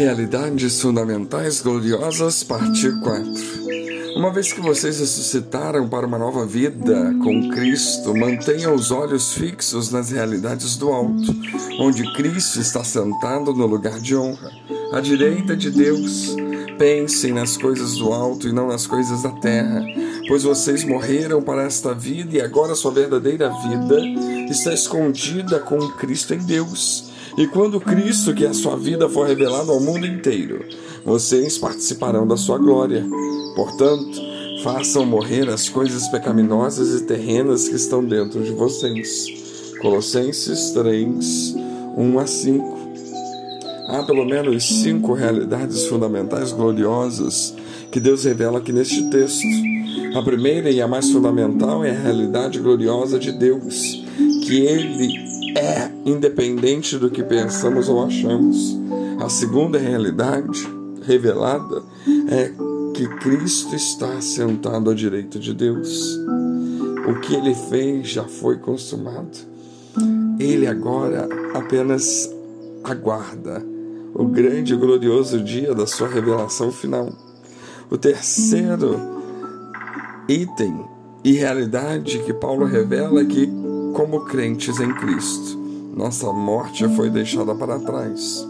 Realidades Fundamentais Gloriosas, parte 4. Uma vez que vocês ressuscitaram para uma nova vida com Cristo, mantenham os olhos fixos nas realidades do alto, onde Cristo está sentado no lugar de honra, à direita de Deus. Pensem nas coisas do alto e não nas coisas da terra, pois vocês morreram para esta vida e agora sua verdadeira vida está escondida com Cristo em Deus. E quando Cristo, que é a sua vida, for revelado ao mundo inteiro, vocês participarão da sua glória. Portanto, façam morrer as coisas pecaminosas e terrenas que estão dentro de vocês. Colossenses 3, 1 a 5. Há pelo menos cinco realidades fundamentais gloriosas que Deus revela aqui neste texto. A primeira e a mais fundamental é a realidade gloriosa de Deus, que Ele é independente do que pensamos ou achamos. A segunda realidade revelada é que Cristo está sentado à direita de Deus. O que ele fez já foi consumado. Ele agora apenas aguarda o grande e glorioso dia da sua revelação final. O terceiro item e realidade que Paulo revela é que como crentes em Cristo. Nossa morte foi deixada para trás.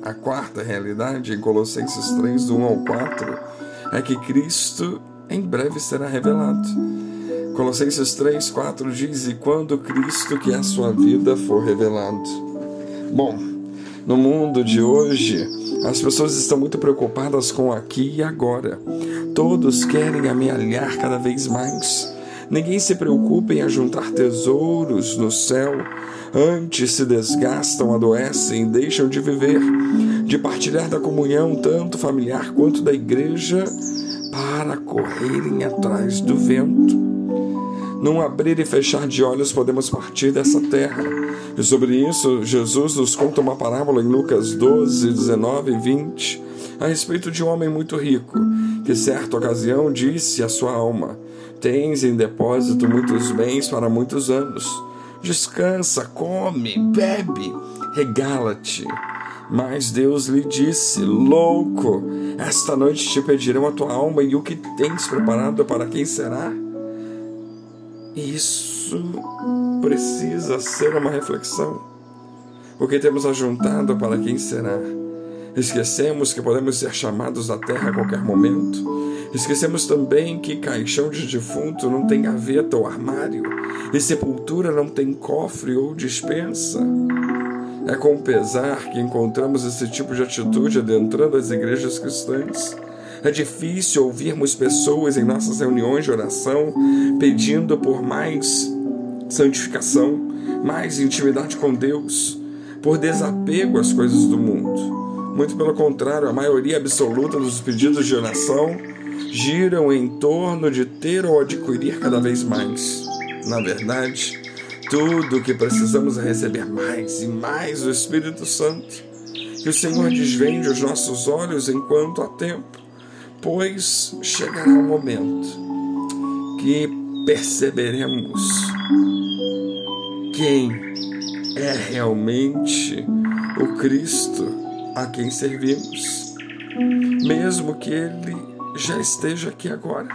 A quarta realidade, em Colossenses 3, do 1 ao 4, é que Cristo em breve será revelado. Colossenses 3, 4 diz: E quando Cristo, que é a sua vida, for revelado. Bom, no mundo de hoje, as pessoas estão muito preocupadas com aqui e agora. Todos querem amealhar cada vez mais Ninguém se preocupa em ajuntar tesouros no céu. Antes se desgastam, adoecem, deixam de viver, de partilhar da comunhão, tanto familiar quanto da igreja, para correrem atrás do vento. Num abrir e fechar de olhos podemos partir dessa terra. E sobre isso, Jesus nos conta uma parábola em Lucas 12, 19 e 20, a respeito de um homem muito rico, que certa ocasião disse à sua alma: Tens em depósito muitos bens para muitos anos. Descansa, come, bebe, regala-te. Mas Deus lhe disse: Louco, esta noite te pedirão a tua alma e o que tens preparado para quem será? Isso precisa ser uma reflexão. O que temos ajuntado para quem será? Esquecemos que podemos ser chamados da terra a qualquer momento. Esquecemos também que caixão de defunto não tem gaveta ou armário, e sepultura não tem cofre ou dispensa. É com pesar que encontramos esse tipo de atitude adentrando as igrejas cristãs. É difícil ouvirmos pessoas em nossas reuniões de oração pedindo por mais santificação, mais intimidade com Deus, por desapego às coisas do mundo. Muito pelo contrário, a maioria absoluta dos pedidos de oração giram em torno de ter ou adquirir cada vez mais. Na verdade, tudo o que precisamos é receber mais e mais do Espírito Santo. Que o Senhor desvende os nossos olhos enquanto há tempo, pois chegará o momento que perceberemos quem é realmente o Cristo a quem servimos, mesmo que Ele já esteja aqui agora,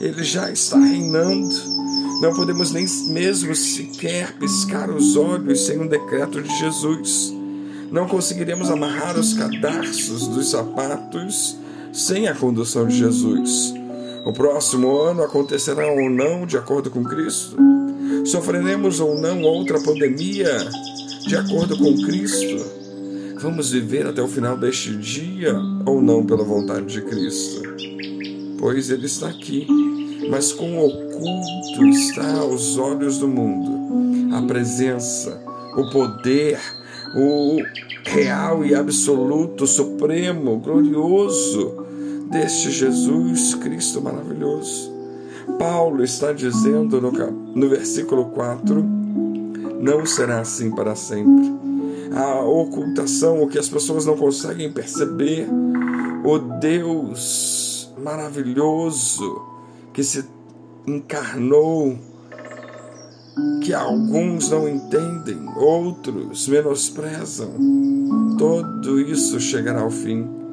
Ele já está reinando. Não podemos nem mesmo sequer piscar os olhos sem um decreto de Jesus. Não conseguiremos amarrar os cadarços dos sapatos sem a condução de Jesus. O próximo ano acontecerá ou não de acordo com Cristo? Sofreremos ou não outra pandemia de acordo com Cristo? Vamos viver até o final deste dia ou não pela vontade de Cristo? Pois Ele está aqui, mas com oculto está aos olhos do mundo a presença, o poder, o real e absoluto, supremo, glorioso deste Jesus Cristo maravilhoso. Paulo está dizendo no, no versículo 4: Não será assim para sempre a ocultação, o que as pessoas não conseguem perceber, o Deus maravilhoso que se encarnou, que alguns não entendem, outros menosprezam. tudo isso chegará ao fim.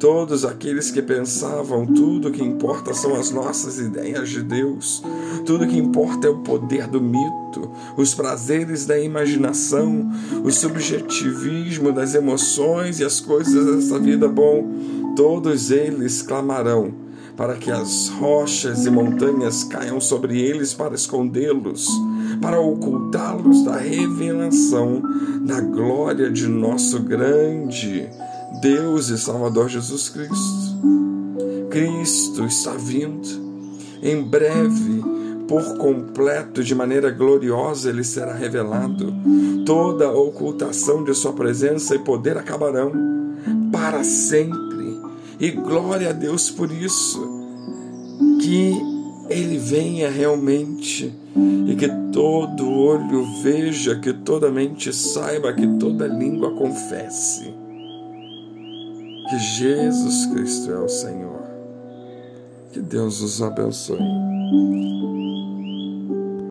Todos aqueles que pensavam tudo que importa são as nossas ideias de Deus, tudo que importa é o poder do mito, os prazeres da imaginação, o subjetivismo das emoções e as coisas dessa vida. Bom, todos eles clamarão para que as rochas e montanhas caiam sobre eles para escondê-los, para ocultá-los da revelação da glória de nosso grande Deus e Salvador Jesus Cristo. Cristo está vindo. Em breve, por completo, de maneira gloriosa, ele será revelado. Toda a ocultação de sua presença e poder acabarão para sempre. E glória a Deus por isso. Que ele venha realmente e que todo olho veja, que toda mente saiba, que toda língua confesse que Jesus Cristo é o Senhor. Que Deus os abençoe.